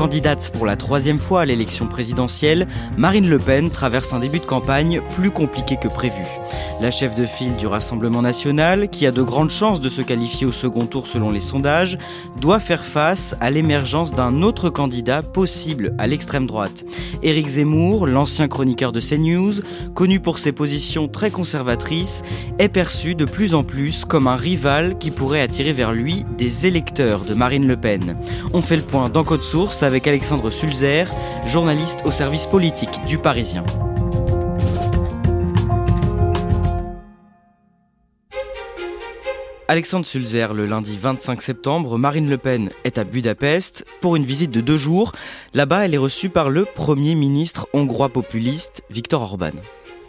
Candidate pour la troisième fois à l'élection présidentielle, Marine Le Pen traverse un début de campagne plus compliqué que prévu. La chef de file du Rassemblement national, qui a de grandes chances de se qualifier au second tour selon les sondages, doit faire face à l'émergence d'un autre candidat possible à l'extrême droite. Éric Zemmour, l'ancien chroniqueur de CNews, connu pour ses positions très conservatrices, est perçu de plus en plus comme un rival qui pourrait attirer vers lui des électeurs de Marine Le Pen. On fait le point dans Source avec Alexandre Sulzer, journaliste au service politique du Parisien. Alexandre Sulzer, le lundi 25 septembre, Marine Le Pen est à Budapest pour une visite de deux jours. Là-bas, elle est reçue par le Premier ministre hongrois populiste, Viktor Orban.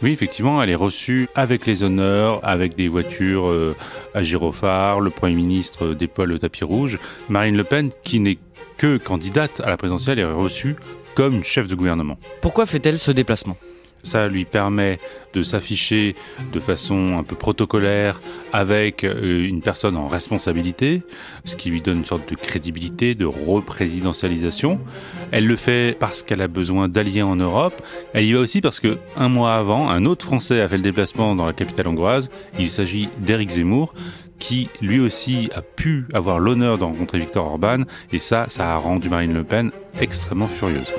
Oui, effectivement, elle est reçue avec les honneurs, avec des voitures euh, à gyrophare. Le Premier ministre déploie le tapis rouge. Marine Le Pen, qui n'est que candidate à la présidentielle est reçue comme chef de gouvernement. Pourquoi fait-elle ce déplacement? Ça lui permet de s'afficher de façon un peu protocolaire avec euh, une personne en responsabilité, ce qui lui donne une sorte de crédibilité, de représidentialisation. Elle le fait parce qu'elle a besoin d'alliés en Europe. Elle y va aussi parce que un mois avant, un autre Français a fait le déplacement dans la capitale hongroise. Il s'agit d'Éric Zemmour, qui lui aussi a pu avoir l'honneur de rencontrer Victor Orban, et ça, ça a rendu Marine Le Pen extrêmement furieuse.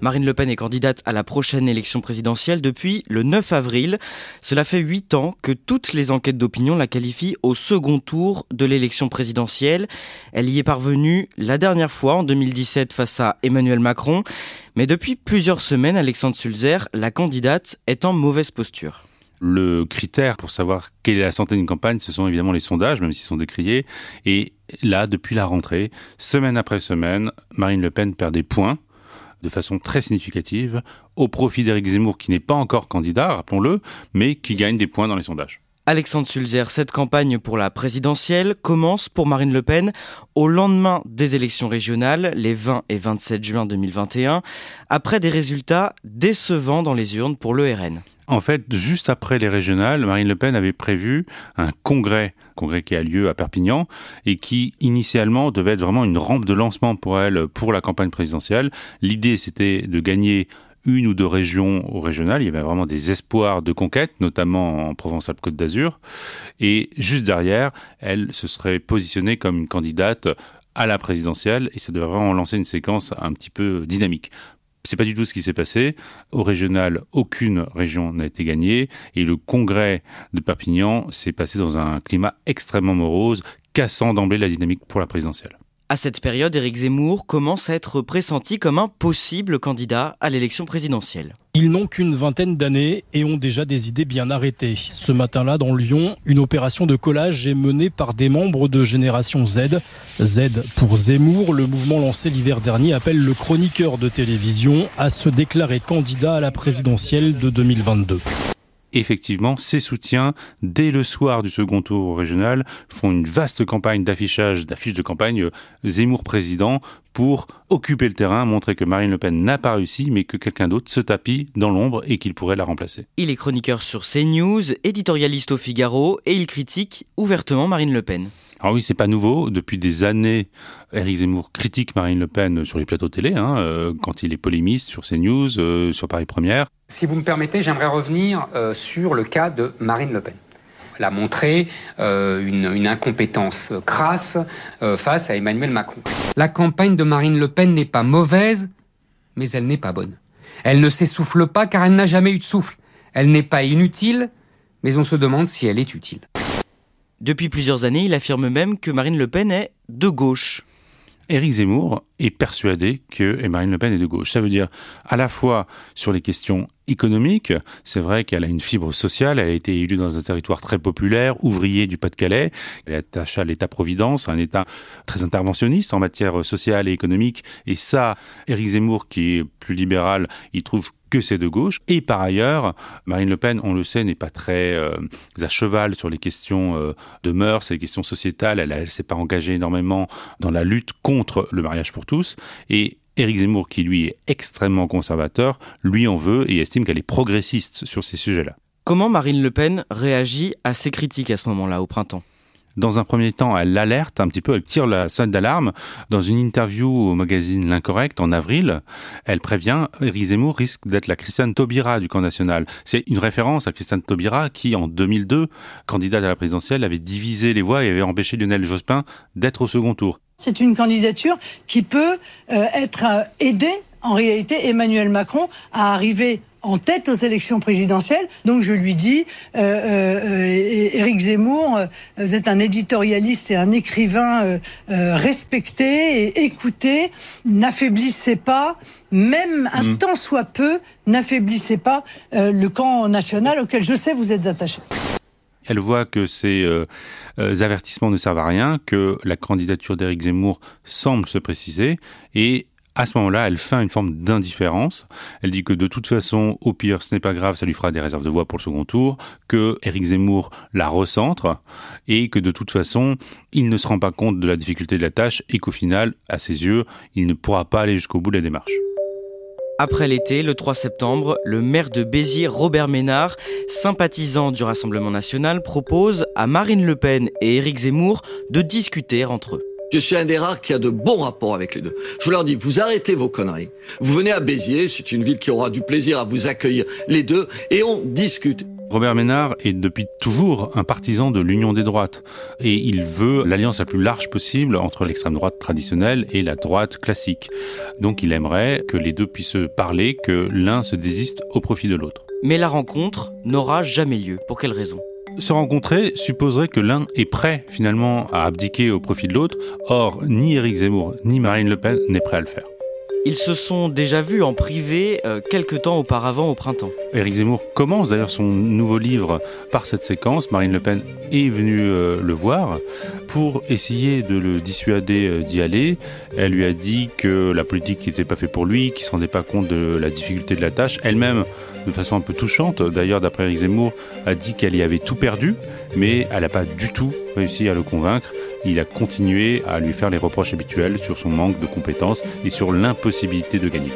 Marine Le Pen est candidate à la prochaine élection présidentielle depuis le 9 avril. Cela fait huit ans que toutes les enquêtes d'opinion la qualifient au second tour de l'élection présidentielle. Elle y est parvenue la dernière fois en 2017 face à Emmanuel Macron. Mais depuis plusieurs semaines, Alexandre Sulzer, la candidate, est en mauvaise posture. Le critère pour savoir quelle est la santé d'une campagne, ce sont évidemment les sondages, même s'ils sont décriés. Et là, depuis la rentrée, semaine après semaine, Marine Le Pen perd des points de façon très significative au profit d'Éric Zemmour, qui n'est pas encore candidat, rappelons-le, mais qui gagne des points dans les sondages. Alexandre Sulzer, cette campagne pour la présidentielle commence pour Marine Le Pen au lendemain des élections régionales, les 20 et 27 juin 2021, après des résultats décevants dans les urnes pour le RN. En fait, juste après les régionales, Marine Le Pen avait prévu un congrès, congrès qui a lieu à Perpignan et qui initialement devait être vraiment une rampe de lancement pour elle pour la campagne présidentielle. L'idée c'était de gagner une ou deux régions au régional. Il y avait vraiment des espoirs de conquête, notamment en Provence-Alpes-Côte d'Azur. Et juste derrière, elle se serait positionnée comme une candidate à la présidentielle et ça devrait vraiment lancer une séquence un petit peu dynamique. C'est pas du tout ce qui s'est passé. Au régional, aucune région n'a été gagnée et le congrès de Perpignan s'est passé dans un climat extrêmement morose, cassant d'emblée la dynamique pour la présidentielle. À cette période, Éric Zemmour commence à être pressenti comme un possible candidat à l'élection présidentielle. Ils n'ont qu'une vingtaine d'années et ont déjà des idées bien arrêtées. Ce matin-là, dans Lyon, une opération de collage est menée par des membres de Génération Z. Z pour Zemmour, le mouvement lancé l'hiver dernier appelle le chroniqueur de télévision à se déclarer candidat à la présidentielle de 2022 effectivement, ses soutiens, dès le soir du second tour régional, font une vaste campagne d'affichage, d'affiches de campagne euh, Zemmour président pour occuper le terrain, montrer que Marine Le Pen n'a pas réussi, mais que quelqu'un d'autre se tapit dans l'ombre et qu'il pourrait la remplacer. Il est chroniqueur sur CNews, éditorialiste au Figaro, et il critique ouvertement Marine Le Pen. Alors oui, c'est pas nouveau. Depuis des années, Éric Zemmour critique Marine Le Pen sur les plateaux télé, hein, euh, quand il est polémiste sur CNews, euh, sur Paris Première. Si vous me permettez, j'aimerais revenir euh, sur le cas de Marine Le Pen. Elle a montré une, une, incompétence crasse face à Emmanuel Macron. La campagne de Marine Le Pen n'est pas mauvaise, mais elle n'est pas bonne. Elle ne s'essouffle pas car elle n'a jamais eu de souffle. Elle n'est pas inutile, mais on se demande si elle est utile. Depuis plusieurs années, il affirme même que Marine Le Pen est de gauche. Éric Zemmour est persuadé que Marine Le Pen est de gauche. Ça veut dire à la fois sur les questions économiques, c'est vrai qu'elle a une fibre sociale, elle a été élue dans un territoire très populaire, ouvrier du Pas-de-Calais, elle est attachée à l'État-providence, un État très interventionniste en matière sociale et économique, et ça, Éric Zemmour, qui est plus libéral, il trouve que c'est de gauche. Et par ailleurs, Marine Le Pen, on le sait, n'est pas très euh, à cheval sur les questions euh, de mœurs, les questions sociétales. Elle ne s'est pas engagée énormément dans la lutte contre le mariage pour tous. Et Éric Zemmour, qui lui est extrêmement conservateur, lui en veut et estime qu'elle est progressiste sur ces sujets-là. Comment Marine Le Pen réagit à ces critiques à ce moment-là, au printemps? Dans un premier temps, elle l'alerte un petit peu, elle tire la sonnette d'alarme. Dans une interview au magazine L'Incorrect en avril, elle prévient Éric risque d'être la Christiane Taubira du camp national. C'est une référence à Christiane Taubira qui, en 2002, candidate à la présidentielle, avait divisé les voix et avait empêché Lionel Jospin d'être au second tour. C'est une candidature qui peut euh, être euh, aidée en réalité Emmanuel Macron à arriver en tête aux élections présidentielles. Donc je lui dis, euh, euh, Éric Zemmour, euh, vous êtes un éditorialiste et un écrivain euh, respecté et écouté. N'affaiblissez pas, même un mm. tant soit peu, n'affaiblissez pas le camp national auquel je sais vous êtes attaché. Elle voit que ces avertissements ne servent à rien, que la candidature d'Éric Zemmour semble se préciser et à ce moment-là, elle feint une forme d'indifférence. Elle dit que de toute façon, au pire, ce n'est pas grave, ça lui fera des réserves de voix pour le second tour, que Éric Zemmour la recentre et que de toute façon, il ne se rend pas compte de la difficulté de la tâche et qu'au final, à ses yeux, il ne pourra pas aller jusqu'au bout de la démarche. Après l'été, le 3 septembre, le maire de Béziers, Robert Ménard, sympathisant du Rassemblement national, propose à Marine Le Pen et Éric Zemmour de discuter entre eux. Je suis un des rares qui a de bons rapports avec les deux. Je leur dis, vous arrêtez vos conneries. Vous venez à Béziers, c'est une ville qui aura du plaisir à vous accueillir les deux, et on discute. Robert Ménard est depuis toujours un partisan de l'union des droites et il veut l'alliance la plus large possible entre l'extrême droite traditionnelle et la droite classique. Donc il aimerait que les deux puissent parler, que l'un se désiste au profit de l'autre. Mais la rencontre n'aura jamais lieu. Pour quelle raison? Se rencontrer supposerait que l'un est prêt finalement à abdiquer au profit de l'autre. Or, ni Éric Zemmour ni Marine Le Pen n'est prêt à le faire. Ils se sont déjà vus en privé euh, quelques temps auparavant au printemps. Éric Zemmour commence d'ailleurs son nouveau livre par cette séquence. Marine Le Pen est venue euh, le voir pour essayer de le dissuader euh, d'y aller. Elle lui a dit que la politique n'était pas faite pour lui, qu'il ne se rendait pas compte de la difficulté de la tâche. Elle-même, de façon un peu touchante, d'ailleurs d'après Éric Zemmour, a dit qu'elle y avait tout perdu, mais elle n'a pas du tout réussi à le convaincre il a continué à lui faire les reproches habituels sur son manque de compétences et sur l'impossibilité de gagner.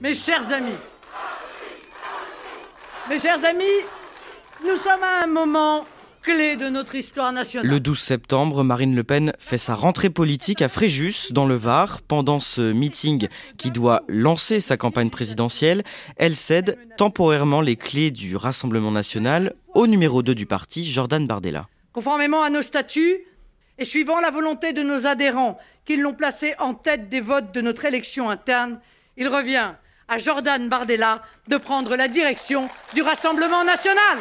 Mes chers amis, mes chers amis, nous sommes à un moment de notre histoire nationale. Le 12 septembre, Marine Le Pen fait sa rentrée politique à Fréjus, dans le Var. Pendant ce meeting qui doit lancer sa campagne présidentielle, elle cède temporairement les clés du Rassemblement national au numéro 2 du parti, Jordan Bardella. Conformément à nos statuts et suivant la volonté de nos adhérents qui l'ont placé en tête des votes de notre élection interne, il revient à Jordan Bardella de prendre la direction du Rassemblement national.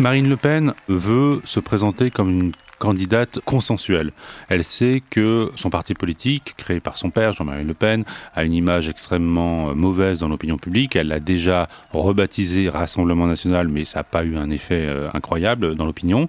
Marine Le Pen veut se présenter comme une candidate consensuelle. Elle sait que son parti politique, créé par son père, Jean-Marie Le Pen, a une image extrêmement euh, mauvaise dans l'opinion publique. Elle l'a déjà rebaptisé Rassemblement national, mais ça n'a pas eu un effet euh, incroyable dans l'opinion.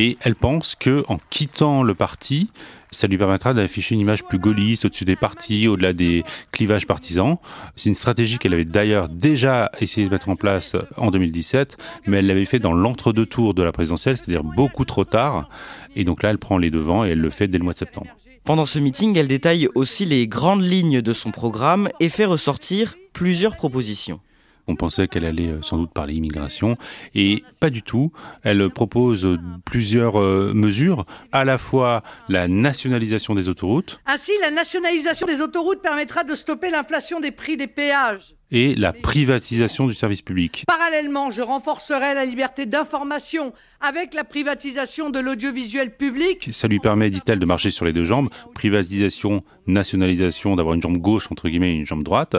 Et elle pense que en quittant le parti, Ça lui permettra d'afficher une image plus gaulliste au-dessus des partis, au-delà des clivages partisans. C'est une stratégie qu'elle avait d'ailleurs déjà essayé de mettre en place en 2017, mais elle l'avait fait dans l'entre-deux tours de la présidentielle, c'est-à-dire beaucoup trop tard. Et donc là, elle prend les devants et elle le fait dès le mois de septembre. Pendant ce meeting, elle détaille aussi les grandes lignes de son programme et fait ressortir plusieurs propositions. On pensait qu'elle allait euh, sans doute parler immigration et pas du tout. Elle propose plusieurs euh, mesures, à la fois la nationalisation des autoroutes. Ainsi, la nationalisation des autoroutes permettra de stopper l'inflation des prix des péages et la privatisation du service public. Parallèlement, je renforcerai la liberté d'information avec la privatisation de l'audiovisuel public. Ça lui permet, dit-elle, de marcher sur les deux jambes. Privatisation, nationalisation, d'avoir une jambe gauche, entre guillemets, et une jambe droite.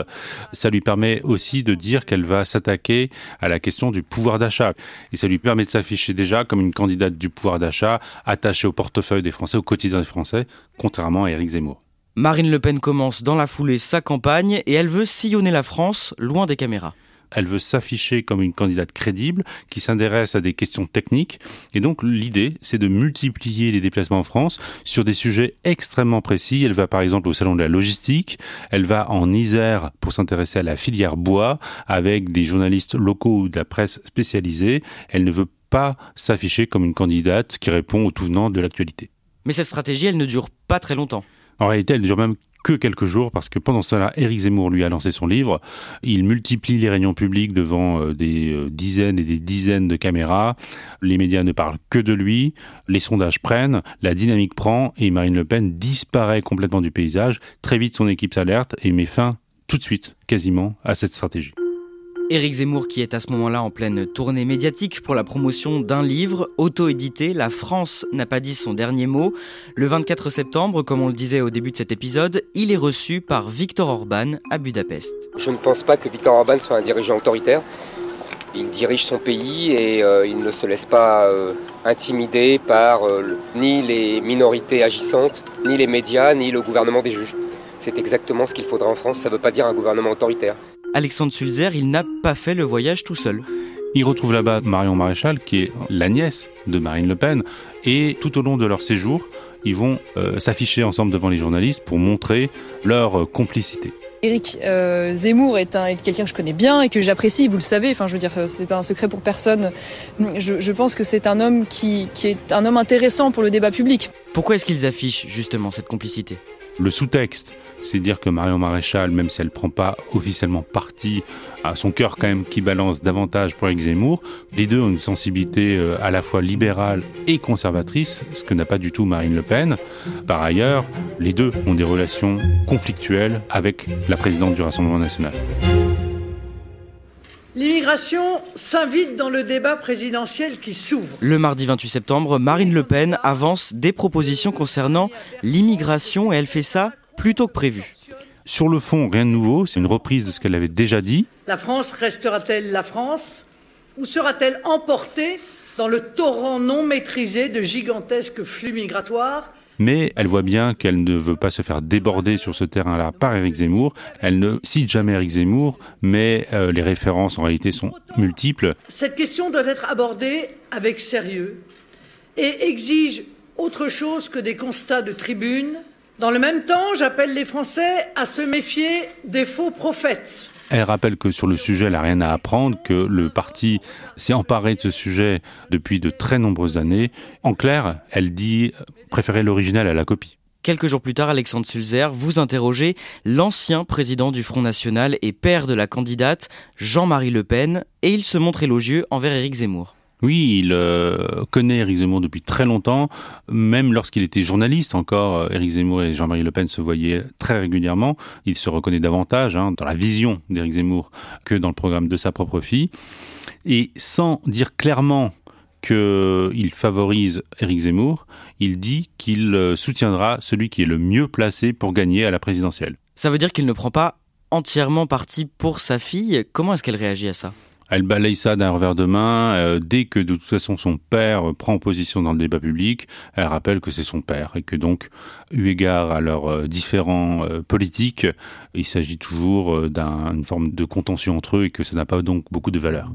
Ça lui permet aussi de dire qu'elle va s'attaquer à la question du pouvoir d'achat. Et ça lui permet de s'afficher déjà comme une candidate du pouvoir d'achat, attachée au portefeuille des Français, au quotidien des Français, contrairement à Éric Zemmour. Marine Le Pen commence dans la foulée sa campagne et elle veut sillonner la France loin des caméras. Elle veut s'afficher comme une candidate crédible qui s'intéresse à des questions techniques. Et donc l'idée, c'est de multiplier les déplacements en France sur des sujets extrêmement précis. Elle va par exemple au salon de la logistique, elle va en Isère pour s'intéresser à la filière bois avec des journalistes locaux ou de la presse spécialisée. Elle ne veut pas s'afficher comme une candidate qui répond au tout venant de l'actualité. Mais cette stratégie, elle ne dure pas très longtemps. En réalité, elle ne dure même que quelques jours parce que pendant ce temps-là, Éric Zemmour lui a lancé son livre. Il multiplie les réunions publiques devant euh, des euh, dizaines et des dizaines de caméras. Les médias ne parlent que de lui. Les sondages prennent, la dynamique prend et Marine Le Pen disparaît complètement du paysage. Très vite, son équipe s'alerte et met fin tout de suite, quasiment, à cette stratégie. Éric Zemmour qui est à ce moment-là en pleine tournée médiatique pour la promotion d'un livre auto-édité, La France n'a pas dit son dernier mot. Le 24 septembre, comme on le disait au début de cet épisode, il est reçu par Viktor Orban à Budapest. Je ne pense pas que Viktor Orban soit un dirigeant autoritaire. Il dirige son pays et euh, il ne se laisse pas euh, intimider par euh, ni les minorités agissantes, ni les médias, ni le gouvernement des juges. C'est exactement ce qu'il faudra en France. Ça ne veut pas dire un gouvernement autoritaire. Alexandre Sulzer, il n'a pas fait le voyage tout seul. Il retrouve là-bas Marion Maréchal, qui est la nièce de Marine Le Pen, et tout au long de leur séjour, ils vont euh, s'afficher ensemble devant les journalistes pour montrer leur euh, complicité. Éric euh, Zemmour est, quelqu'un que je connais bien et que j'apprécie, vous le savez. Enfin, je veux dire, c'est pas un secret pour personne. Je, pense que c'est un homme qui est un homme intéressant pour le débat public. Pourquoi est-ce qu'ils affichent justement cette complicité? Le sous-texte, c'est dire que Marion Maréchal, même si elle prend pas officiellement parti, a son cœur quand même qui balance davantage pour Éric Zemmour. Les deux ont une sensibilité euh, à la fois libérale et conservatrice, ce que n'a pas du tout Marine Le Pen. Par ailleurs, les deux ont des relations conflictuelles avec la présidente du Rassemblement national. L'immigration s'invite dans le débat présidentiel qui s'ouvre. Le mardi 28 septembre, Marine Le Pen avance des propositions concernant l'immigration et elle fait ça plutôt que prévu. Sur le fond, rien de nouveau, c'est une reprise de ce qu'elle avait déjà dit. La France restera-t-elle la France ou sera-t-elle emportée dans le torrent non maîtrisé de gigantesques flux migratoires mais elle voit bien qu'elle ne veut pas se faire déborder sur ce terrain-là par Éric Zemmour. Elle ne cite jamais Éric Zemmour, mais euh, les références en réalité sont multiples. Cette question doit être abordée avec sérieux et exige autre chose que des constats de tribune, dans le même temps, j'appelle les Français à se méfier des faux prophètes. Elle rappelle que sur le sujet, elle n'a rien à apprendre, que le parti s'est emparé de ce sujet depuis de très nombreuses années. En clair, elle dit préférer l'original à la copie. Quelques jours plus tard, Alexandre Sulzer, vous interrogez l'ancien président du Front National et père de la candidate, Jean-Marie Le Pen, et il se montre élogieux envers Éric Zemmour. Oui, il euh, connaît Éric Zemmour depuis très longtemps, même lorsqu'il était journaliste encore. Euh, Éric Zemmour et Jean-Marie Le Pen se voyaient très régulièrement. Il se reconnaît davantage hein, dans la vision d'Éric Zemmour que dans le programme de sa propre fille. Et sans dire clairement qu'il favorise Éric Zemmour, il dit qu'il euh, soutiendra celui qui est le mieux placé pour gagner à la présidentielle. Ça veut dire qu'il ne prend pas entièrement parti pour sa fille. Comment est-ce qu'elle réagit à ça? Elle balaye ça d'un revers de main. Euh, dès que de toute façon son père prend position dans le débat public, elle rappelle que c'est son père et que donc, eu égard à leurs euh, différents euh, politiques, il s'agit toujours d'une forme de contention entre eux et que ça n'a pas donc beaucoup de valeur.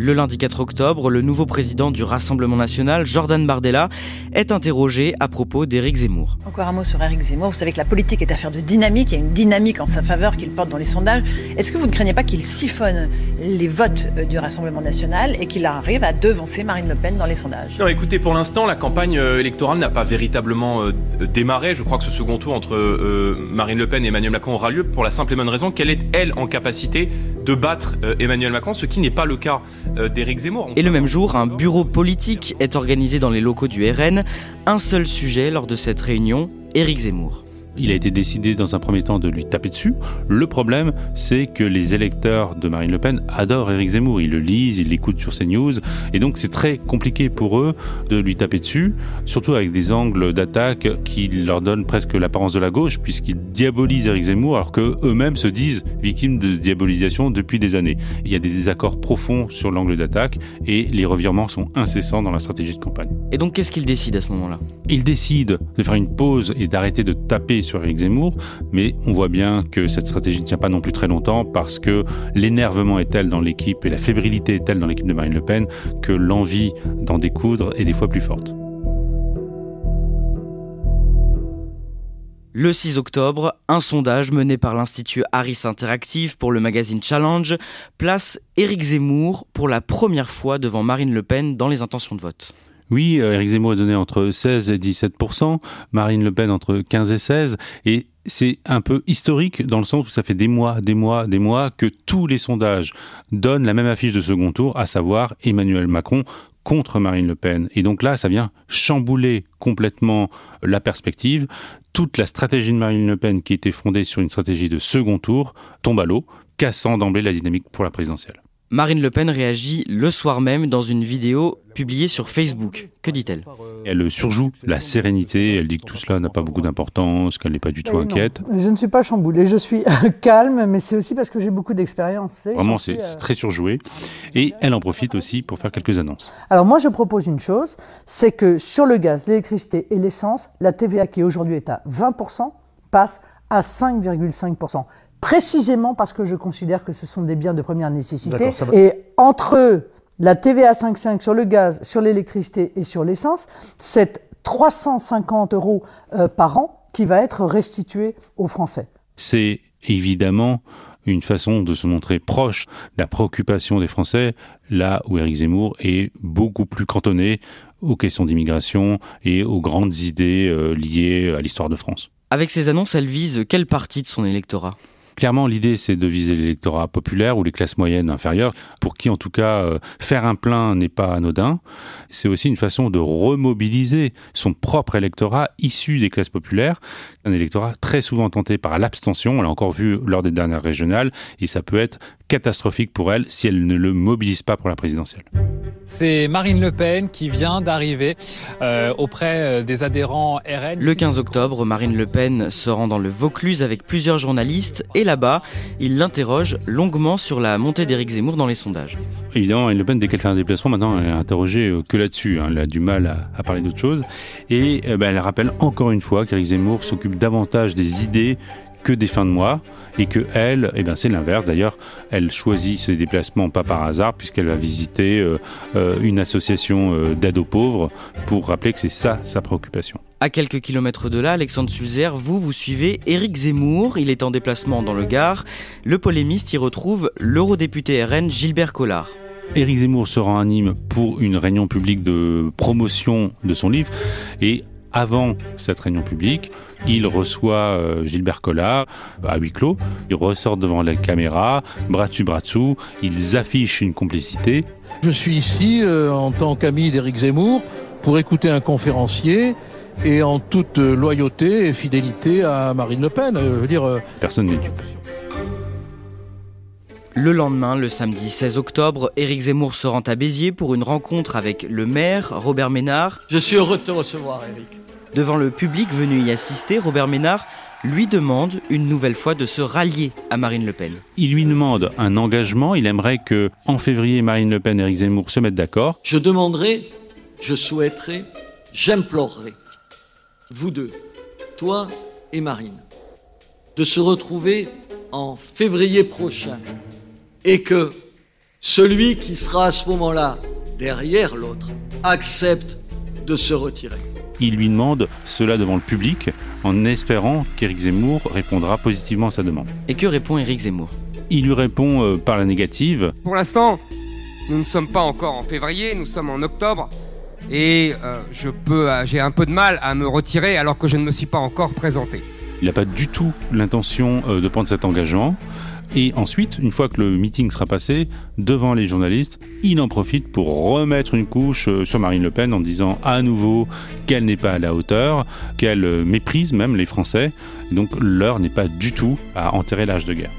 Le lundi 4 octobre, le nouveau président du Rassemblement national, Jordan Bardella, est interrogé à propos d'Éric Zemmour. Encore un mot sur Éric Zemmour. Vous savez que la politique est affaire de dynamique. Il y a une dynamique en sa faveur qu'il porte dans les sondages. Est-ce que vous ne craignez pas qu'il siphonne les votes euh, du Rassemblement national et qu'il arrive à devancer Marine Le Pen dans les sondages? Non, écoutez, pour l'instant, la campagne euh, électorale n'a pas véritablement euh, démarré. Je crois que ce second tour entre Marine Le Pen et Emmanuel Macron aura lieu pour la simple et bonne raison qu'elle est, elle, en capacité de battre Emmanuel Macron, ce qui n'est pas le cas euh, d'Éric Zemmour. Et le même jour, un bureau politique est organisé dans les locaux du RN. Un seul sujet lors de cette réunion, Éric Zemmour. Il a été décidé dans un premier temps de lui taper dessus. Le problème, c'est que les électeurs de Marine Le Pen adorent Éric Zemmour. Ils le lisent, ils l'écoutent sur ses news. Et donc, c'est très compliqué pour eux de lui taper dessus, surtout avec des angles d'attaque qui leur donnent presque l'apparence de la gauche, puisqu'ils diabolisent Éric Zemmour, alors qu'eux-mêmes se disent victimes de diabolisation depuis des années. Il y a des désaccords profonds sur l'angle d'attaque et les revirements sont incessants dans la stratégie de campagne. Et donc, qu'est-ce qu'ils décident à ce moment-là? Ils décident de faire une pause et d'arrêter de taper sur Éric Zemmour, mais on voit bien que cette stratégie ne tient pas non plus très longtemps parce que l'énervement est tel dans l'équipe et la fébrilité est telle dans l'équipe de Marine Le Pen que l'envie d'en découdre est des fois plus forte. Le 6 octobre, un sondage mené par l'Institut Harris Interactive pour le magazine Challenge place Éric Zemmour pour la première fois devant Marine Le Pen dans les intentions de vote. Oui, euh, Éric Zemmour a donné entre 16 et 17% Marine Le Pen entre 15 et 16 et c'est un peu historique dans le sens où ça fait des mois, des mois, des mois que tous les sondages donnent la même affiche de second tour, à savoir Emmanuel Macron contre Marine Le Pen. Et donc là, ça vient chambouler complètement la perspective. Toute la stratégie de Marine Le Pen, qui était fondée sur une stratégie de second tour, tombe à l'eau, cassant d'emblée la dynamique pour la présidentielle. Marine Le Pen réagit le soir même dans une vidéo publiée sur Facebook. Que dit-elle? Elle surjoue la sérénité, elle dit que tout cela n'a pas beaucoup d'importance, qu'elle n'est pas du tout inquiète. Je ne suis pas chamboulée, je suis calme, mais c'est aussi parce que j'ai beaucoup d'expérience. Vraiment, c'est euh, très surjoué. Et elle en profite aussi pour faire quelques annonces. Alors moi, je propose une chose, c'est que sur le gaz, l'électricité et l'essence, la TVA qui aujourd'hui est à 20% passe à 5,5% précisément parce que je considère que ce sont des biens de première nécessité. Et entre la TVA 5,5 sur le gaz, sur l'électricité et sur l'essence, c'est 350 euros euh, par an qui va être restitué aux Français. C'est évidemment une façon de se montrer proche de la préoccupation des Français, là où Éric Zemmour est beaucoup plus cantonné aux questions d'immigration et aux grandes idées euh, liées à l'histoire de France. Avec ces annonces, elle vise quelle partie de son électorat? Clairement, l'idée, c'est de viser l'électorat populaire ou les classes moyennes inférieures, pour qui, en tout cas, euh, faire un plein n'est pas anodin. C'est aussi une façon de remobiliser son propre électorat issu des classes populaires, un électorat très souvent tenté par l'abstention, on l'a encore vu lors des dernières régionales, et ça peut être catastrophique pour elle si elle ne le mobilise pas pour la présidentielle. C'est Marine Le Pen qui vient d'arriver euh, auprès euh, des adhérents RN. Le 15 octobre, Marine Le Pen se rend dans le Vaucluse avec plusieurs journalistes et là-bas, il l'interroge longuement sur la montée d'Éric Zemmour dans les sondages. Évidemment, Marine Le Pen, dès qu'elle fait un déplacement, maintenant, elle est interrogée euh, que là-dessus. Hein. Elle a du mal à, parler d'autre chose. Et ben, elle rappelle encore une fois qu'Éric Zemmour s'occupe davantage des idées que des fins de mois et que elle, eh ben c'est l'inverse. D'ailleurs, elle choisit ses déplacements pas par hasard puisqu'elle va visiter euh, euh, une association euh, d'aide aux pauvres pour rappeler que c'est ça sa préoccupation. À quelques kilomètres de là, Alexandre Sulzer, vous, vous suivez Éric Zemmour. Il est en déplacement dans le Gard. Le polémiste y retrouve l'eurodéputé RN Gilbert Collard. Éric Zemmour se rend à Nîmes pour une réunion publique de promotion de son livre et avant cette réunion publique, il reçoit euh, Gilbert Collard à huis clos. Ils ressortent devant la caméra, bras dessus, bras dessous. Ils affichent une complicité. Je suis ici euh, en tant qu'ami d'Éric Zemmour pour écouter un conférencier et en toute loyauté et fidélité à Marine Le Pen. Euh, je veux dire, Personne n'est dupe. Le lendemain, le samedi 16 octobre, Éric Zemmour se rend à Béziers pour une rencontre avec le maire, Robert Ménard. Je suis heureux de te recevoir, Éric. Devant le public venu y assister, Robert Ménard lui demande une nouvelle fois de se rallier à Marine Le Pen. Il lui demande un engagement, il aimerait que en février Marine Le Pen et Éric Zemmour se mettent d'accord. Je demanderai, je souhaiterais, j'implorerai vous deux, toi et Marine, de se retrouver en février prochain et que celui qui sera à ce moment-là derrière l'autre accepte de se retirer. Il lui demande cela devant le public en espérant qu'Éric Zemmour répondra positivement à sa demande. Et que répond Éric Zemmour? Il lui répond euh, par la négative. Pour l'instant, nous ne sommes pas encore en février, nous sommes en octobre. Et euh, je peux, euh, j'ai un peu de mal à me retirer alors que je ne me suis pas encore présenté. Il n'a pas du tout l'intention de prendre cet engagement. Et ensuite, une fois que le meeting sera passé, devant les journalistes, il en profite pour remettre une couche euh, sur Marine Le Pen en disant à nouveau qu'elle n'est pas à la hauteur, qu'elle euh, méprise même les Français. Donc l'heure n'est pas du tout à enterrer l'âge de guerre.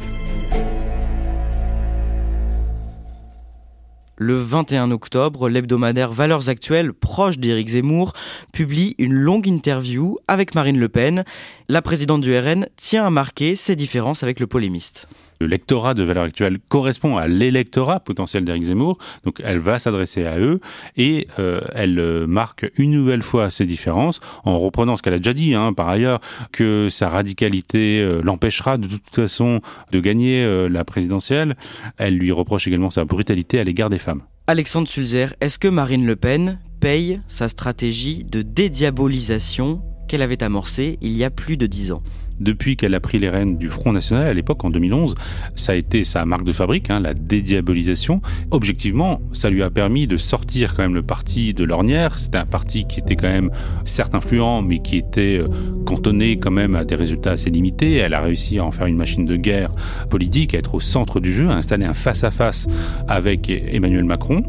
Le 21 octobre, l'hebdomadaire Valeurs Actuelles, proche d'Éric Zemmour, publie une longue interview avec Marine Le Pen. La présidente du RN tient à marquer ses différences avec le polémiste. Le lectorat de Valeurs Actuelles correspond à l'électorat potentiel d'Éric Zemmour, donc elle va s'adresser à eux et euh, elle euh, marque une nouvelle fois ses différences en reprenant ce qu'elle a déjà dit hein, par ailleurs, que sa radicalité euh, l'empêchera de toute façon de gagner la présidentielle. Elle lui reproche également sa brutalité à l'égard des femmes. Alexandre Sulzer, est-ce que Marine Le Pen paye sa stratégie de dédiabolisation qu'elle avait amorcée il y a plus de dix ans? Depuis qu'elle a pris les rênes du Front National à l'époque, en 2011, ça a été sa marque de fabrique, hein, la dédiabolisation. Objectivement, ça lui a permis de sortir quand même le parti de l'ornière. C'était un parti qui était quand même certes influent, mais qui était euh, cantonné quand même à des résultats assez limités. Elle a réussi à en faire une machine de guerre politique, à être au centre du jeu, à installer un face-à-face avec Emmanuel Macron.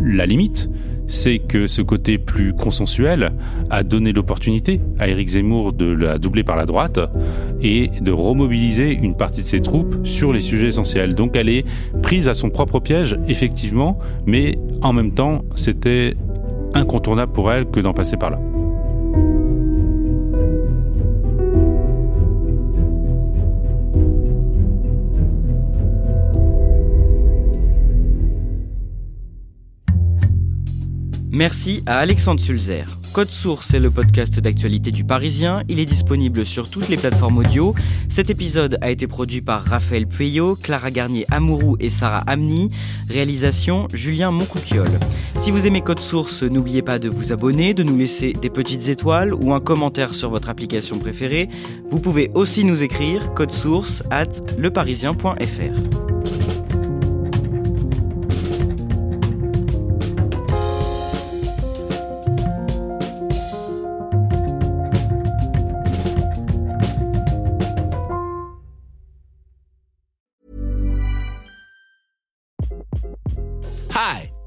La limite, c'est que ce côté plus consensuel a donné l'opportunité à Éric Zemmour de la doubler par la droite et de remobiliser une partie de ses troupes sur les sujets essentiels. Donc elle est prise à son propre piège, effectivement, mais en même temps, c'était incontournable pour elle que d'en passer par là. Merci à Alexandre Sulzer. Code Source est le podcast d'actualité du Parisien. Il est disponible sur toutes les plateformes audio. Cet épisode a été produit par Raphaël Pueyo, Clara Garnier Amourou et Sarah Amni. Réalisation Julien Moncouquiole. Si vous aimez Code Source, n'oubliez pas de vous abonner, de nous laisser des petites étoiles ou un commentaire sur votre application préférée. Vous pouvez aussi nous écrire code source at leparisien.fr.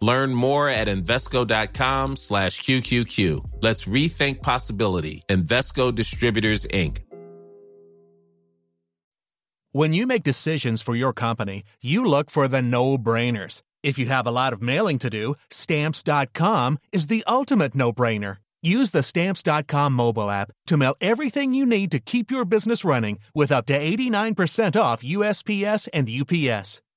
Learn more at Invesco.com slash QQQ. Let's rethink possibility. Invesco Distributors, Inc. When you make decisions for your company, you look for the no-brainers. If you have a lot of mailing to do, Stamps.com is the ultimate no-brainer. Use the Stamps.com mobile app to mail everything you need to keep your business running with up to 89% off USPS and UPS.